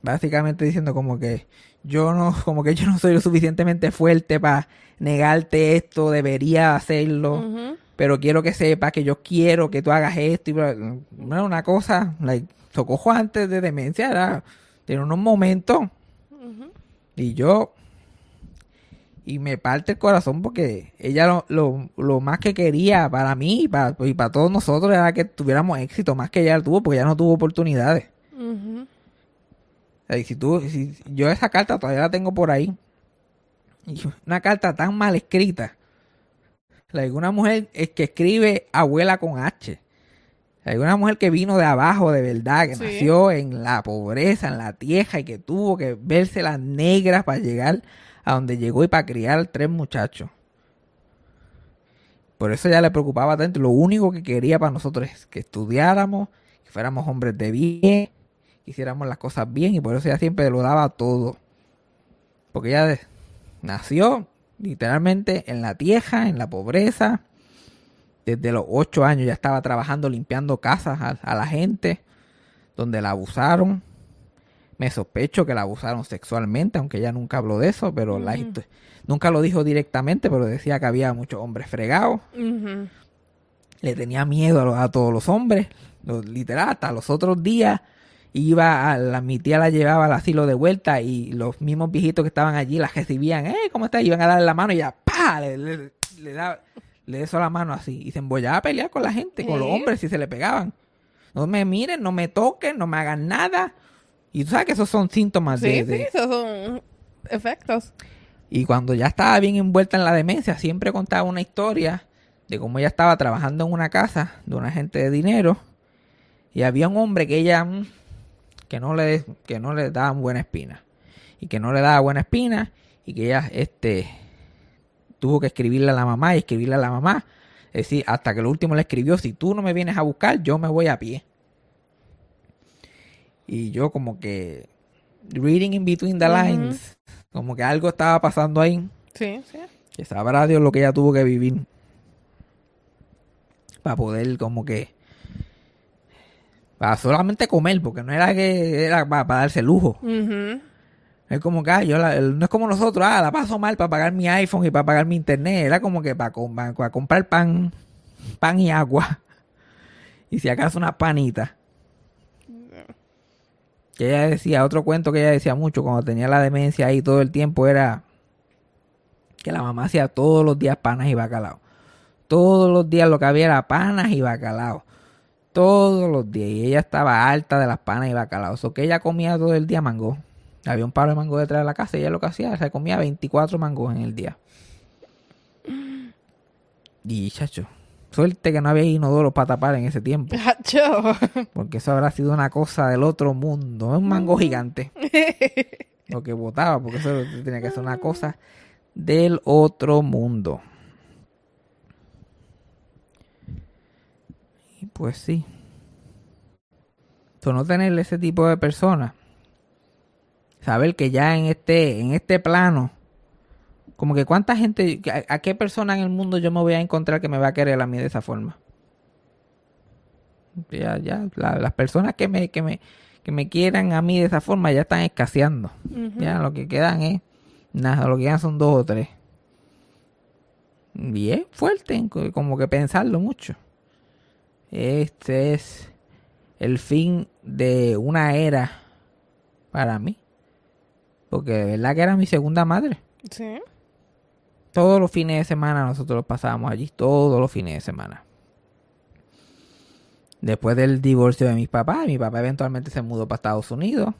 Básicamente diciendo como que yo no, como que yo no soy lo suficientemente fuerte para negarte esto, debería hacerlo pero quiero que sepas que yo quiero que tú hagas esto. Y bueno, una cosa, like, Socojo antes de demencia era, tiene unos momentos. Y yo, y me parte el corazón porque ella lo, lo, lo más que quería para mí y para, y para, todos nosotros era que tuviéramos éxito, más que ella tuvo, porque ella no tuvo oportunidades. si tú, si yo esa carta todavía la tengo por ahí. Y una carta tan mal escrita hay una mujer es que escribe abuela con H. Hay una mujer que vino de abajo de verdad, que nació en la pobreza, en la tierra y que tuvo que verse las negras para llegar a donde llegó y para criar tres muchachos. Por eso ya le preocupaba tanto. Lo único que quería para nosotros es que estudiáramos, que fuéramos hombres de bien, que hiciéramos las cosas bien y por eso ella siempre lo daba todo. Porque ella nació literalmente en la tierra, en la pobreza. Desde los ocho años ya estaba trabajando limpiando casas a, la gente donde la abusaron. Me sospecho que la abusaron sexualmente, aunque ella nunca habló de eso, pero la, nunca lo dijo directamente, pero decía que había muchos hombres fregados. Le tenía miedo a, todos los hombres, literal, hasta los otros días iba a la, mi tía la llevaba al asilo de vuelta y los mismos viejitos que estaban allí la recibían, eh, ¿cómo estás? Iban a darle la mano y ya, pa, le, le, le da, le eso la mano así y se embollaba a pelear con la gente, con los hombres si se le pegaban. No me miren, no me toquen, no me hagan nada. Y tú sabes que esos son síntomas de, Sí, esos son efectos. Y cuando ya estaba bien envuelta en la demencia, siempre contaba una historia de cómo ella estaba trabajando en una casa de una gente de dinero y había un hombre que ella mm, que no le, que no le daban buena espina. Y que no le daba buena espina y que ella este, tuvo que escribirle a la mamá y escribirle a la mamá. Es decir, hasta que lo último le escribió, si tú no me vienes a buscar, yo me voy a pie. Y yo como que, reading in between the lines, como que algo estaba pasando ahí. Sí, sí. Que sabrá Dios lo que ella tuvo que vivir. Para poder como que para solamente comer, porque no era que era para, darse lujo. Es como que, ah, yo no es como nosotros, ah, la paso mal para pagar mi iPhone y para pagar mi internet. Era como que para, para, comprar pan, pan y agua. Y si acaso una panita. Que ella decía, otro cuento que ella decía mucho cuando tenía la demencia ahí todo el tiempo era que la mamá hacía todos los días panas y bacalao. Todos los días lo que había era panas y bacalao todos los días. Y ella estaba alta de las panas y bacalao. O que ella comía todo el día mango. Había un paro de mango detrás de la casa y ella lo que hacía, se comía 24 mangos en el día. Y chacho, suerte que no había inodoro para tapar en ese tiempo. Chacho. Porque eso habrá sido una cosa del otro mundo. Un mango gigante. lo que botaba, porque eso tenía que ser una cosa del otro mundo. Pues sí. Tú no tener ese tipo de personas. Saber que ya en este, en este plano, como que cuánta gente, a, qué persona en el mundo yo me voy a encontrar que me va a querer a mí de esa forma. Ya, ya, las personas que me, que me, que me quieran a mí de esa forma ya están escaseando. Ya lo que quedan es nada, lo que quedan son dos o tres. Y es fuerte, co- como que pensarlo mucho. Este es el fin de una era para mí. Porque de verdad que era mi segunda madre. Sí. Todos los fines de semana nosotros los pasábamos allí, todos los fines de semana. Después del divorcio de mis papás, mi papá eventualmente se mudó para Estados Unidos.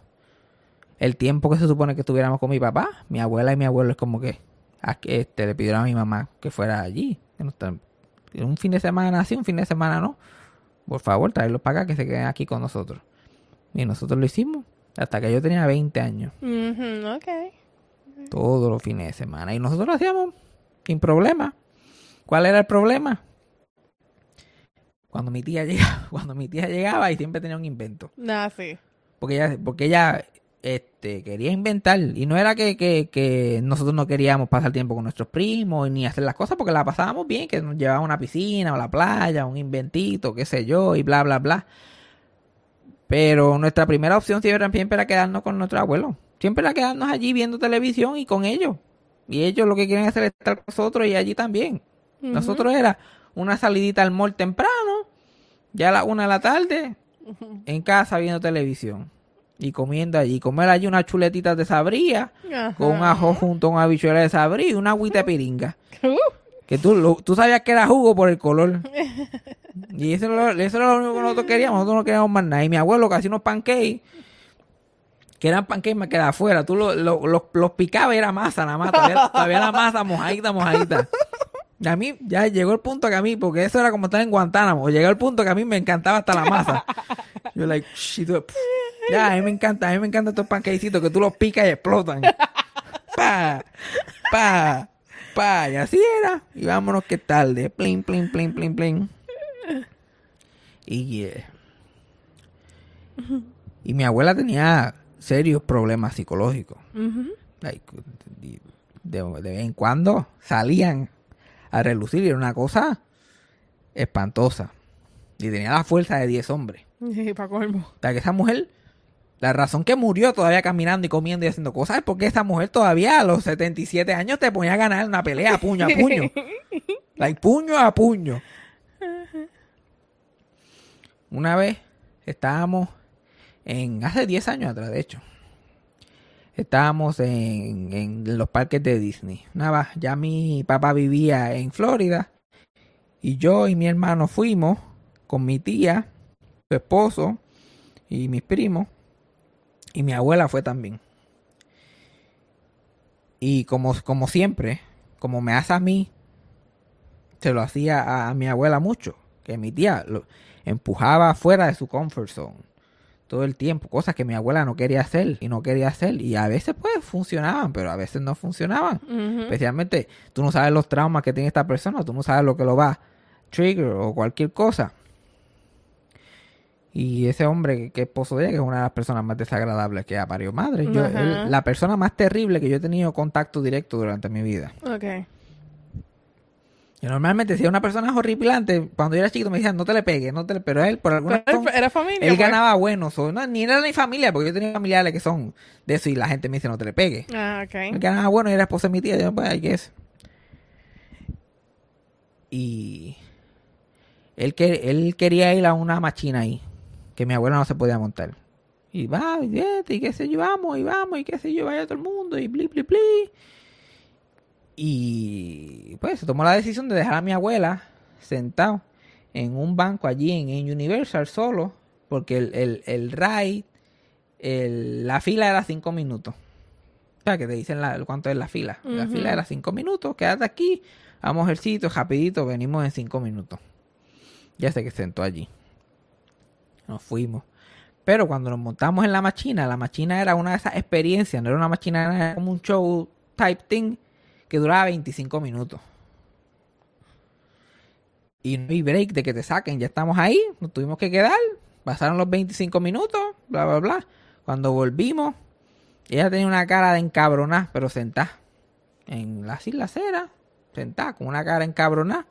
El tiempo que se supone que estuviéramos con mi papá, mi abuela y mi abuelo es como que este, le pidieron a mi mamá que fuera allí. Un fin de semana sí, un fin de semana no. Por favor, traerlos para acá que se queden aquí con nosotros. Y nosotros lo hicimos hasta que yo tenía 20 años ok. todos los fines de semana. Y nosotros lo hacíamos sin problema. ¿Cuál era el problema? Cuando mi tía llegaba, cuando mi tía llegaba y siempre tenía un invento. Nada, sí. Porque ella, porque ella este, quería inventar. Y no era que, que, que nosotros no queríamos pasar tiempo con nuestros primos ni hacer las cosas porque la pasábamos bien, que nos llevaba a una piscina o a la playa, un inventito, qué sé yo, y bla, bla, bla. Pero nuestra primera opción siempre, era quedarnos con nuestro abuelo. Siempre era quedarnos allí viendo televisión y con ellos. Y ellos lo que quieren hacer es estar con nosotros y allí también. Nosotros era una salidita al mall temprano, ya a la una de la tarde, en casa viendo televisión. Y comiendo allí. Comer allí unas chuletitas de sabría, Ajá. con un ajo junto a una habichuela de sabría y una agüita de piringa. Uh, Que tú, lo- tú sabías que era jugo por el color. Y eso, era lo- eso era lo único que nosotros queríamos. Nosotros no queríamos más nada. Y mi abuelo que hacía unos pancakes, que eran pancakes más que de afuera. Tú lo- lo- los, los picabas y era masa nada más. Todavía, todavía la masa mojadita, mojadita. Y a mí ya llegó el punto que a mí, porque eso era como estar en Guantánamo, llegó el punto que a mí me encantaba hasta la masa. Yo like, pff. Ya, a mí me encanta, a mí me encantan estos panquecitos que tú los picas y explotan. Pa, pa, pa, y así era. Y vámonos que tarde, plin, plin, plin, plin, plin. Y, eh, y mi abuela tenía serios problemas psicológicos. Like, de, de- de vez en cuando salían a relucir y era una cosa espantosa. Y tenía la fuerza de 10 hombres. Sí, pa' colmo. O sea, que esa mujer, la razón que murió todavía caminando y comiendo y haciendo cosas es porque esa mujer todavía a los 77 años te ponía a ganar una pelea puño a puño. like, puño a puño. Una vez estábamos en, hace 10 años atrás, de hecho. Estábamos en, en los parques de Disney. Nada, ya mi papá vivía en Florida. Y yo y mi hermano fuimos con mi tía, su esposo y mis primos. Y mi abuela fue también. Y como, como siempre, como me hace a mí, se lo hacía a, a mi abuela mucho. Que mi tía lo empujaba fuera de su comfort zone todo el tiempo, cosas que mi abuela no quería hacer y no quería hacer. Y a veces pues funcionaban, pero a veces no funcionaban. Especialmente, tú no sabes los traumas que tiene esta persona, tú no sabes lo que lo va a trigger o cualquier cosa. Y ese hombre que, que esposo de ella, que es una de las personas más desagradables que ha parido madre, yo, él- la persona más terrible que yo he tenido contacto directo durante mi vida. Ok. Y normalmente si una persona es horripilante, cuando yo era chiquito me decían, no te le pegues, no te le... Pero él, por alguna razón, era, familia. él pues. ganaba bueno. so, no, ni era ni familia, porque yo tenía familiares que son de eso y la gente me dice, no te le pegues. Ah, Él ok. ganaba bueno y era esposa de mi tía. Yo, pues, I guess. Y él, que, él quería ir a una machina ahí, que mi abuela no se podía montar. Y va, y vete, y qué sé yo, vamos, y vamos, y qué sé yo, vaya todo el mundo, y bli, bli, bli. Y pues se tomó la decisión de dejar a mi abuela sentado en un banco allí en, en Universal solo, porque el, el, el ride, el- la fila era cinco minutos. O sea, que te dicen la- cuánto es la fila. La fila era cinco minutos, quédate aquí, vamos al sitio, rapidito, venimos en cinco minutos. Ya sé que se sentó allí. Nos fuimos. Pero cuando nos montamos en la máquina, la máquina era una de esas experiencias, no era una máquina, era como un show type thing que duraba 25 minutos. Y no hay break de que te saquen, ya estamos ahí, nos tuvimos que quedar, pasaron los 25 minutos, bla, bla, bla. Cuando volvimos, ella tenía una cara de encabroná, pero sentada en la isla acera, sentada con una cara encabroná.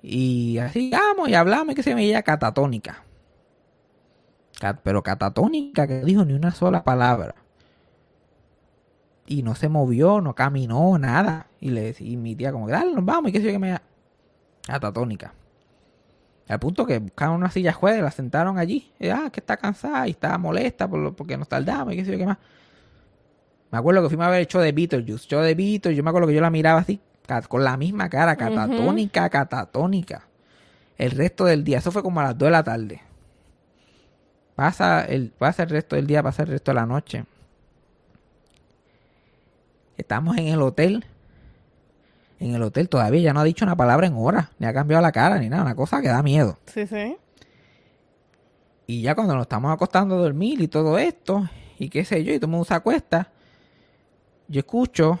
Y así vamos y hablamos, y que se ella catatónica. Pero catatónica, que no dijo ni una sola palabra. y no se movió, no caminó, nada. Y le y mi tía como, dale, nos vamos, y qué sé yo que me... Atatónica. Al punto que buscaron una silla juez, la sentaron allí. Y, ah, que está cansada y está molesta por lo, porque nos tardamos y qué sé yo qué más. Me acuerdo que fuimos a ver el show de Beetlejuice. Show de Beetlejuice, yo me acuerdo que yo la miraba así, con la misma cara, catatónica, catatónica. El resto del día, eso fue como a las 2 de la tarde. Pasa el, pasa el resto del día, pasa el resto de la noche. Estamos en el hotel. En el hotel todavía ya no ha dicho una palabra en horas, ni ha cambiado la cara, ni nada, una cosa que da miedo. Sí, sí. Y ya cuando nos estamos acostando a dormir y todo esto, y qué sé yo, y todo el mundo se acuesta, yo escucho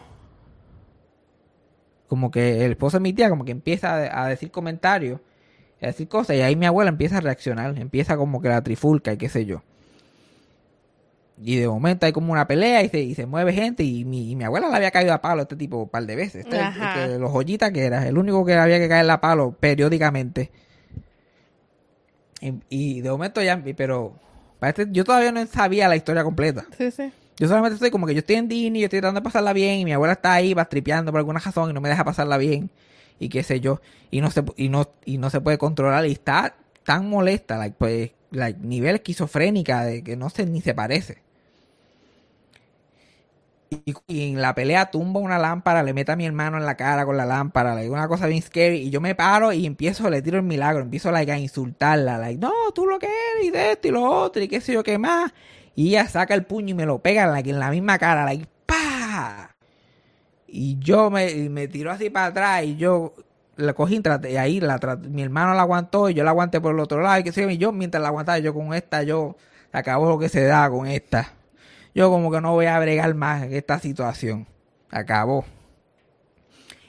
como que el esposo de mi tía como que empieza a, a decir comentarios, a decir cosas, y ahí mi abuela empieza a reaccionar, empieza como que la trifulca y qué sé yo. Y de momento hay como una pelea y se, y se mueve gente y mi, y mi abuela le había caído a palo a este tipo un par de veces. Este, este, los joyitas que era, el único que había que caerle a palo periódicamente. Y, y de momento ya, pero parece- yo todavía no sabía la historia completa. Sí, sí. Yo solamente estoy como que yo estoy en Disney, yo estoy tratando de pasarla bien y mi abuela está ahí, va tripeando por alguna razón y no me deja pasarla bien y qué sé yo. Y no se, y no, y no se puede controlar y está tan molesta, like, pues, like, nivel esquizofrénica de que no se ni se parece. Y, en la pelea tumba una lámpara, le mete a mi hermano en la cara con la lámpara, like, una cosa bien scary. Y yo me paro y empiezo, le tiro el milagro, empiezo like, a insultarla, like, no, tú lo que eres, y de esto y lo otro, y qué sé yo qué más. Y ella saca el puño y me lo pega like, en la misma cara, like, ¡pa! Y yo me, me tiró así para atrás y yo la cogí y ahí la mi hermano la aguantó y yo la aguanté por el otro lado y qué sé yo, mientras la aguantaba yo con esta, yo acabó lo que se da con esta. Yo como que no voy a bregar más en esta situación. Acabó.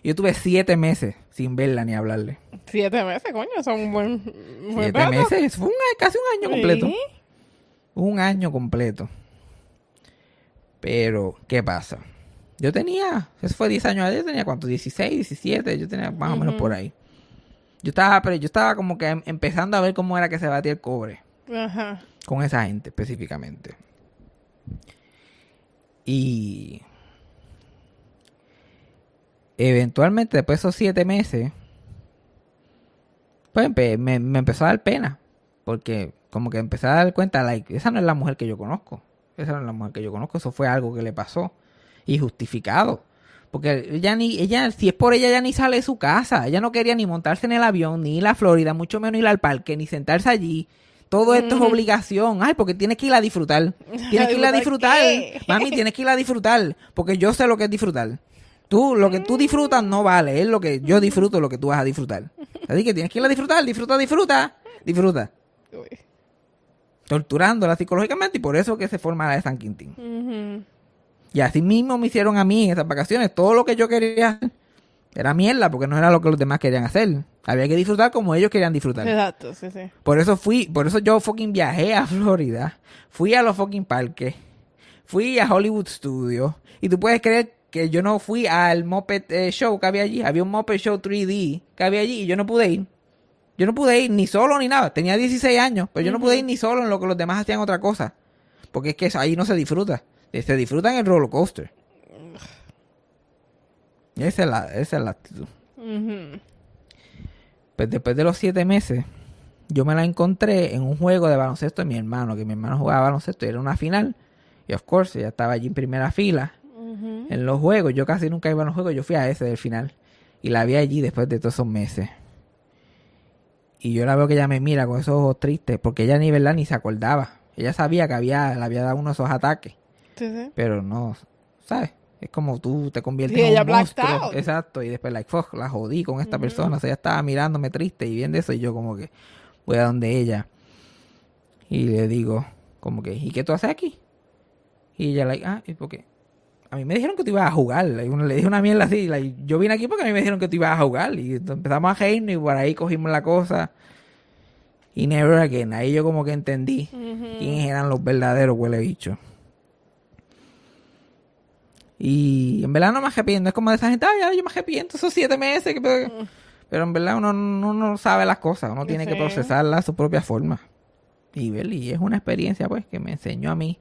Yo tuve siete meses sin verla ni hablarle. Siete meses, coño, son un buen... buen Siete rato. meses, fue un, casi un año completo. Sí. Un año completo. Pero, ¿qué pasa? Yo tenía, eso fue 10 años yo tenía cuánto, 16, 17, yo tenía más o menos por ahí. Yo estaba, pero yo estaba como que em- empezando a ver cómo era que se batía el cobre Ajá. con esa gente específicamente. Y eventualmente, después de esos siete meses, pues me, me empezó a dar pena. Porque como que empecé a dar cuenta, like, esa no es la mujer que yo conozco. Esa no es la mujer que yo conozco. Eso fue algo que le pasó. Y justificado. Porque ella ni, ella, si es por ella, ya ni sale de su casa. Ella no quería ni montarse en el avión, ni ir a Florida, mucho menos ir al parque, ni sentarse allí. Todo esto es obligación. Ay, porque tienes que ir a disfrutar. Tienes que ir a disfrutar. Mami, tienes que ir a disfrutar. Porque yo sé lo que es disfrutar. Tú, lo que tú disfrutas no vale. Es lo que yo disfruto, lo que tú vas a disfrutar. Así que tienes que ir a disfrutar. Disfruta, disfruta. Disfruta. Uy. Torturándola psicológicamente y por eso que se forma la de San Quintín. Y así mismo me hicieron a mí en esas vacaciones. Todo lo que yo quería hacer era mierda porque no era lo que los demás querían hacer. Había que disfrutar como ellos querían disfrutar. Exacto, sí, sí. Por eso fui, por eso yo fucking viajé a Florida. Fui a los fucking parques. Fui a Hollywood Studios. Y tú puedes creer que yo no fui al Muppet eh, Show que había allí. Había un Muppet Show 3D que había allí y yo no pude ir. Yo no pude ir ni solo ni nada. Tenía 16 años, pero yo no pude ir ni solo en lo que los demás hacían otra cosa. Porque es que ahí no se disfruta. Se disfruta en el roller coaster. Esa es la, esa es la actitud. Pues después de los siete meses, yo me la encontré en un juego de baloncesto de mi hermano, que mi hermano jugaba baloncesto y era una final. Y of course, ella estaba allí en primera fila en los juegos. Yo casi nunca iba a los juegos, yo fui a ese del final. Y la vi allí después de todos esos meses. Y yo la veo que ella me mira con esos ojos tristes, porque ella ni verdad ni se acordaba. Ella sabía que había, le había dado uno de esos ataques, Sí, sí. pero no, ¿sabes? Es como tú te conviertes Sí, en ella un monstruo. out. Exacto. Y después, like, fuck, la jodí con esta persona. O sea, ella estaba mirándome triste y viendo eso. Y yo como que voy a donde ella. Y le digo, como que, ¿y qué tú haces aquí? Y ella, like, ah, ¿y por qué? A mí me dijeron que tú ibas a jugar. like, uno- le dije una mierda así. like, yo vine aquí porque a mí me dijeron que tú ibas a jugar. Y empezamos a reírnos y por ahí cogimos la cosa. Y never again. Ahí yo como que entendí quiénes eran los verdaderos huele bichos. Y en verdad no me arrepiento. Es como de esa gente, ay, ay, yo me arrepiento esos siete meses. que- Pero, pero en verdad uno, uno no sabe las cosas. Uno tiene que procesarlas a su propia forma. Y, y es una experiencia pues que me enseñó a mí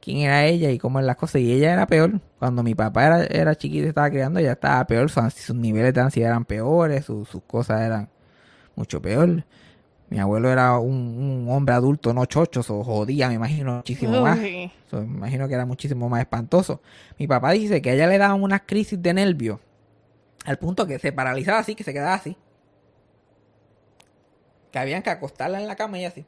quién era ella y cómo eran las cosas. Y ella era peor. Cuando mi papá era, era chiquito y estaba criando, ella estaba peor. Sus, sus niveles de ansiedad eran peores, sus, sus cosas eran mucho peor. Mi abuelo era un, un hombre adulto, no chocho, o jodía, me imagino, muchísimo más. So, me imagino que era muchísimo más espantoso. Mi papá dice que a ella le daban unas crisis de nervios al punto que se paralizaba así, que se quedaba así. Que habían que acostarla en la cama y así.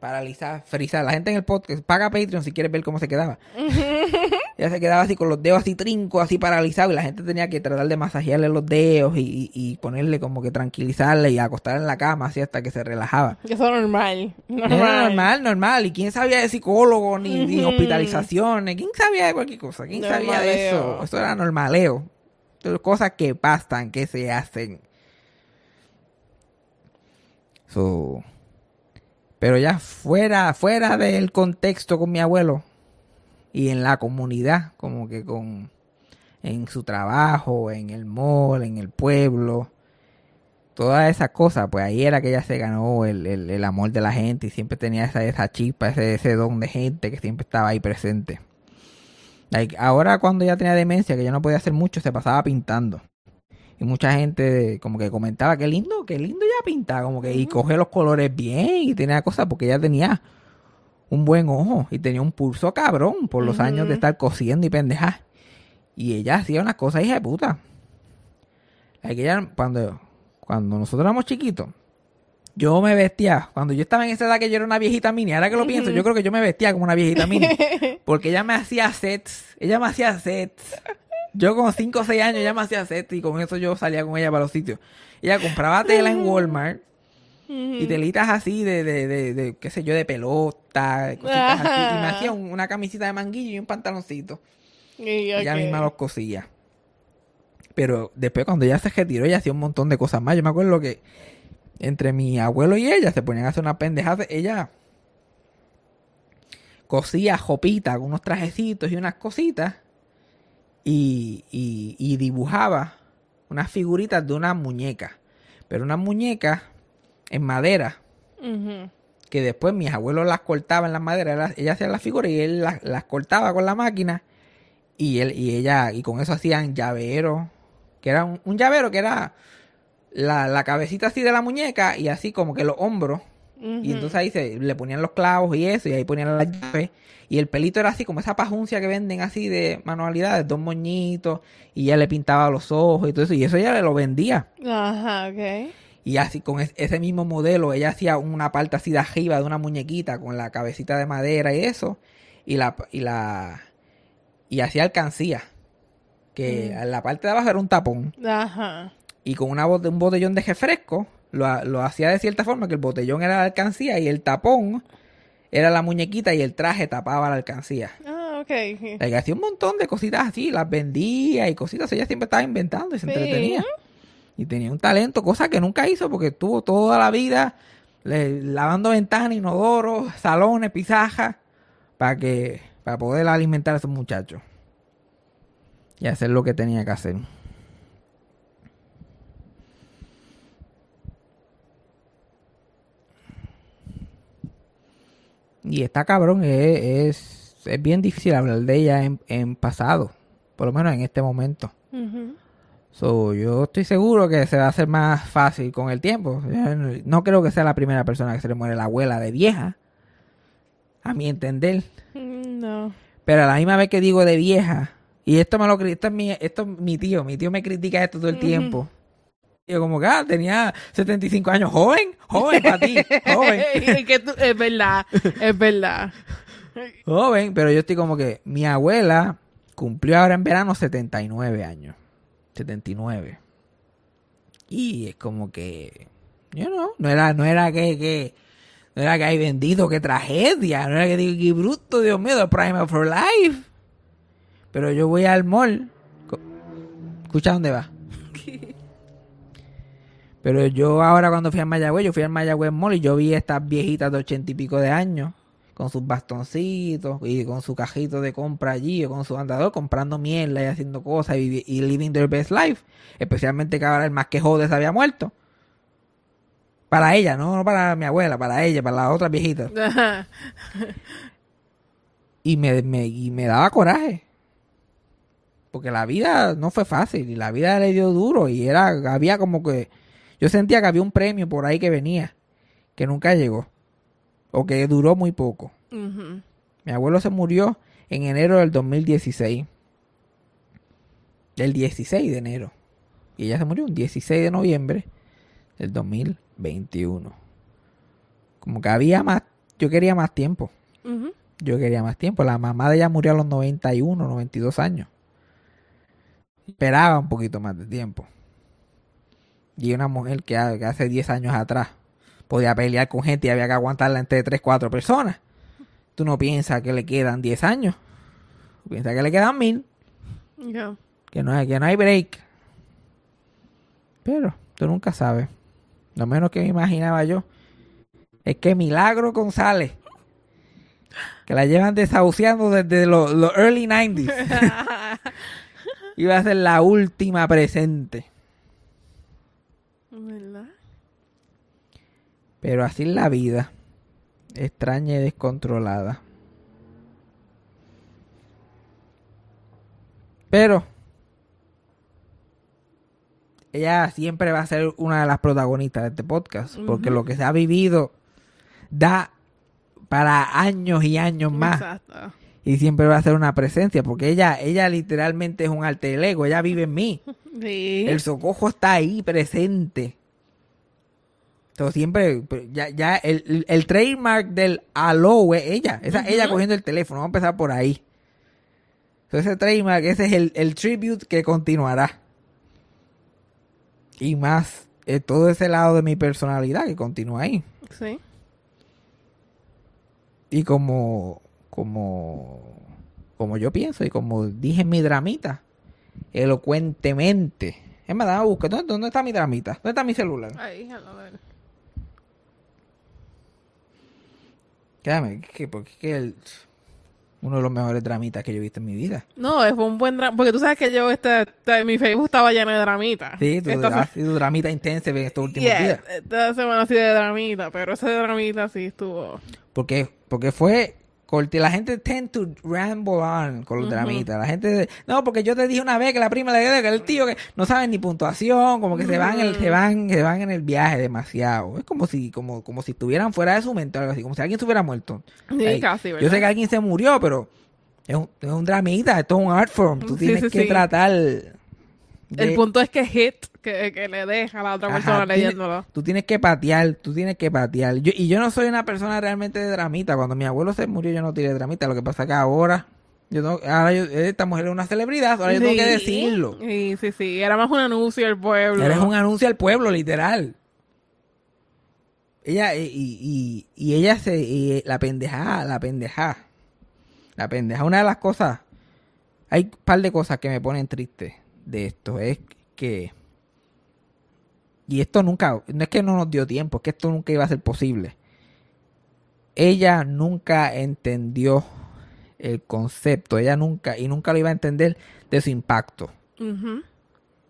Paralizada, frisada. La gente en el podcast paga Patreon si quieres ver cómo se quedaba. Ella se quedaba así con los dedos así trinco, así paralizado. Y la gente tenía que tratar de masajearle los dedos y, y- ponerle como que tranquilizarle y acostarla en la cama así hasta que se relajaba. Eso es normal. Normal. Era normal, normal. ¿Y quién sabía de psicólogo ni, hospitalizaciones? ¿Quién sabía de cualquier cosa? ¿Quién sabía de eso? Eso era normaleo. Cosas que pasan, que se hacen. So, pero ya fuera, fuera del contexto con mi abuelo y en la comunidad, como que con en su trabajo, en el mall, en el pueblo, todas esas cosas, pues ahí era que ella se ganó el, el- el amor de la gente y siempre tenía esa, esa chispa, ese, ese don de gente que siempre estaba ahí presente. Like, ahora cuando ella tenía demencia, que ya no podía hacer mucho, se pasaba pintando. Y mucha gente como que comentaba, qué lindo, qué lindo ya pinta, como que y coge los colores bien y tenía cosas porque ella tenía un buen ojo y tenía un pulso cabrón por los años de estar cosiendo y pendejas. Y ella hacía unas cosas hija de puta. Like, ella, cuando, cuando nosotros éramos chiquitos, yo me vestía, cuando yo estaba en esa edad que yo era una viejita mini, ahora que lo pienso, yo creo que yo me vestía como una viejita mini. Porque ella me hacía sets, ella me hacía sets. Yo con 5 o 6 años ella me hacía sets y con eso yo salía con ella para los sitios. Ella compraba tela en Walmart y telitas así de, de, de, de, qué sé yo, de pelota, cositas así. Y me hacía un- una camisita de manguillo y un pantaloncito. Y, Ella misma los cosía. Pero después cuando ella se retiró, ella hacía un montón de cosas más. Yo me acuerdo que entre mi abuelo y ella se ponían a hacer una pendejada. Ella cosía jopita con unos trajecitos y unas cositas. Y, y, y dibujaba unas figuritas de una muñeca. Pero unas muñecas en madera que después mis abuelos las cortaban en la madera, ella, ella hacía las figuras y él las, las cortaba con la máquina y él y ella y con eso hacían llaveros, que era un, un llavero que era la, la cabecita así de la muñeca y así como que los hombros y entonces ahí se le ponían los clavos y eso y ahí ponían las llaves y el pelito era así como esa pajuncia que venden así de manualidades, dos moñitos y ella le pintaba los ojos y todo eso y eso ella le lo vendía. Ajá, ok. Y así con es- ese mismo modelo, ella hacía una parte así de arriba de una muñequita con la cabecita de madera y eso. Y la y la y hacía alcancía. Que Mm. la parte de abajo era un tapón. Ajá. Y con una un botellón de refresco, lo, lo hacía de cierta forma que el botellón era la alcancía y el tapón era la muñequita y el traje tapaba la alcancía. Ah, ok. Hacía un montón de cositas así, las vendía y cositas. Ella siempre estaba inventando y se Sí. entretenía. Y tenía un talento, cosa que nunca hizo porque estuvo toda la vida lavando ventanas, inodoros, salones, pizajas, para que para poder alimentar a esos muchachos. Y hacer lo que tenía que hacer. Y está cabrón, es, es, bien difícil hablar de ella en, pasado, por lo menos en este momento. Ujú. So, yo estoy seguro que se va a hacer más fácil con el tiempo. No, creo que sea la primera persona que se le muere la abuela de vieja, a mi entender. Mm, No. Pero a la misma vez que digo de vieja, y esto me lo esto es mi, esto es mi tío, mi tío me critica esto todo el tiempo. Yo como que ah, tenía 75 años, joven, joven para ti, joven. Es verdad, es verdad. Joven, pero yo estoy como que mi abuela cumplió ahora en verano 79 años. 79. Y es como que, yo no, no era, no era que, que, no era que hay bendito, que tragedia, no era que digo, que bruto, Dios mío, the prime her life. Pero yo voy al mall. Escucha dónde va. Pero yo ahora cuando fui al Mayagüez, yo fui al Mayagüez Mall y yo vi estas viejitas de ochenta y pico de años con sus bastoncitos y con su cajito de compra allí o con su andador comprando mierda y haciendo cosas y, y living their best life. Especialmente que ahora el más que jode se había muerto. Para ella, no, no para mi abuela, para ella, para las otras viejitas. Ajá. Y me, me, y me daba coraje. Porque la vida no fue fácil y la vida le dio duro y era, había como que, yo sentía que había un premio por ahí que venía, que nunca llegó. O que duró muy poco. Mi abuelo se murió en enero del 2016. El 16 de enero. Y ella se murió el 16 de noviembre del 2021. Como que había más, yo quería más tiempo. Yo quería más tiempo. La mamá de ella murió a los 91, 92 años. Esperaba un poquito más de tiempo. Y una mujer que hace 10 años atrás podía pelear con gente y había que aguantarla entre 3, 4 personas. Tú no piensas que le quedan 10 años. Tú piensas que le quedan 1000. Ya. Que no, hay, que no hay break. Pero tú nunca sabes. Lo menos que me imaginaba yo es que Milagro González, que la llevan desahuciando desde los, los early 90s, iba a ser la última presente. Pero así es la vida, extraña y descontrolada. Pero ella siempre va a ser una de las protagonistas de este podcast, porque lo que se ha vivido da para años y años más Exacto. y siempre va a ser una presencia, porque ella ella literalmente es un alter ego, ella vive en mí. Sí. El socojo está ahí presente. Entonces siempre, ya, ya el, el- trademark del aló es ella. Esa, Ujú. Ella cogiendo el teléfono. Vamos a empezar por ahí. Entonces ese trademark, ese es el, el tribute que continuará. Y más, eh, todo ese lado de mi personalidad que continúa ahí. Sí. Y como, como, como yo pienso y como dije en mi dramita, elocuentemente. Es más, dame a buscar. ¿Dónde, dónde está mi dramita? ¿Dónde está mi celular? Ahí, a ver. Quédame, que, porque es que el- uno de los mejores dramitas que yo he visto en mi vida. No, fue un buen drama. Porque tú sabes que yo, este, este, mi Facebook estaba lleno de dramitas. Sí, tu, Esta dramita intensa en estos últimos Yeah, días. esta semana sí de dramita, pero ese dramita sí estuvo. Porque, porque fue La gente tend to ramble on con los dramitas. La gente, no, porque yo te dije una vez que la prima le que el tío que no saben ni puntuación, como que se van, el, se van, se van en el viaje demasiado. Es como si, como, como si estuvieran fuera de su mente, algo así, como si alguien se hubiera muerto. Sí, Ay, casi, ¿verdad? Yo sé que alguien se murió, pero es un, es un dramita, esto es un art form. Tú Sí, tienes sí, que tratar. De- El punto es que hit que, que le deja a la otra Ajá, persona leyéndolo. Tú tienes que patear, tú tienes que patear. Yo, y yo no soy una persona realmente de dramita. Cuando mi abuelo se murió, yo no tiré dramita. Lo que pasa es que ahora, yo no, ahora yo- esta mujer es una celebridad, ahora yo tengo que decirlo. Sí, sí, sí. Era más un anuncio del pueblo. Eres un anuncio al pueblo, literal. Ella, y, y, y ella se, y la pendeja, la pendeja, la pendeja. Una de las cosas, hay un par de cosas que me ponen triste de esto, es que, y esto nunca, no es que no nos dio tiempo, es que esto nunca iba a ser posible. Ella nunca entendió el concepto, ella nunca, y nunca lo iba a entender de su impacto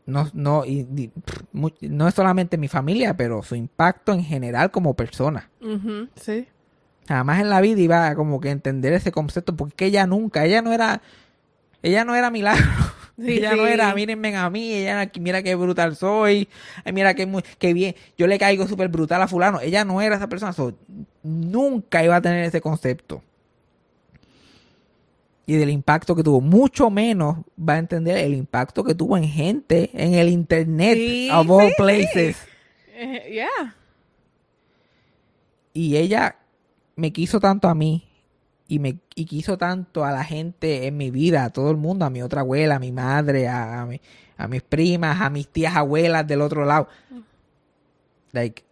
no, no, y, y, pff, mu- no es solamente mi familia, pero su impacto en general como persona. Ujú, Sí. Jamás en la vida iba a como que entender ese concepto, porque ella nunca, ella no era, ella no era milagro. Sí, ella no era, mírenme a mí, ella mira qué brutal soy, mira qué, muy, qué bien, yo le caigo súper brutal a fulano. Ella no era esa persona, so, nunca iba a tener ese concepto. Y del impacto que tuvo, mucho menos va a entender el impacto que tuvo en gente, en el internet, Sí, of all sí, places. Yeah. Y ella me quiso tanto a mí y me y quiso tanto a la gente en mi vida, a todo el mundo, a mi otra abuela, a mi madre, a, a, mi- a mis primas, a mis tías abuelas del otro lado. Like,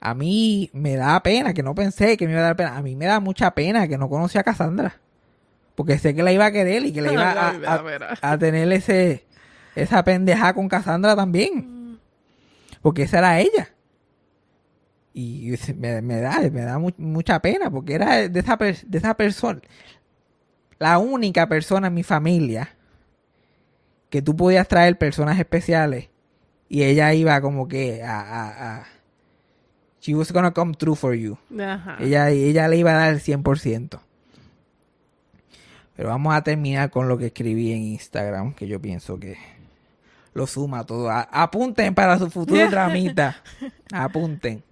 a mí me da pena, que no pensé que me iba a dar pena. A mí me da mucha pena que no conocí a Cassandra. Porque sé que la iba a querer y que le iba a, tener ese, esa pendeja con Cassandra también. Porque esa era ella. Y me, me da, me da mu- mucha pena porque era de esa, per- de esa persona, la única persona en mi familia que tú podías traer personas especiales y ella iba como que a, a, a- she was gonna come through for you. Ajá. Ella, ella le iba a dar el 100%. Pero vamos a terminar con lo que escribí en Instagram, que yo pienso que lo suma todo. A- apunten para su futuro dramita. Apunten.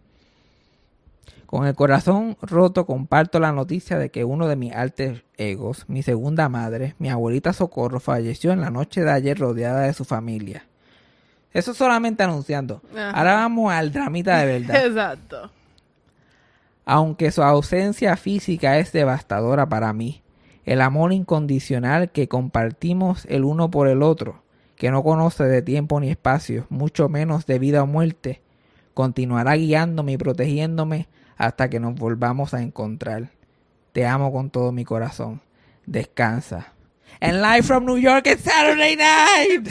Con el corazón roto comparto la noticia de que uno de mis alter egos, mi segunda madre, mi abuelita Socorro, falleció en la noche de ayer rodeada de su familia. Eso solamente anunciando. Ajá. Ahora vamos al dramita de verdad. Exacto. Aunque su ausencia física es devastadora para mí, el amor incondicional que compartimos el uno por el otro, que no conoce de tiempo ni espacio, mucho menos de vida o muerte, continuará guiándome y protegiéndome hasta que nos volvamos a encontrar. Te amo con todo mi corazón. Descansa. And live from New York, it's Saturday night.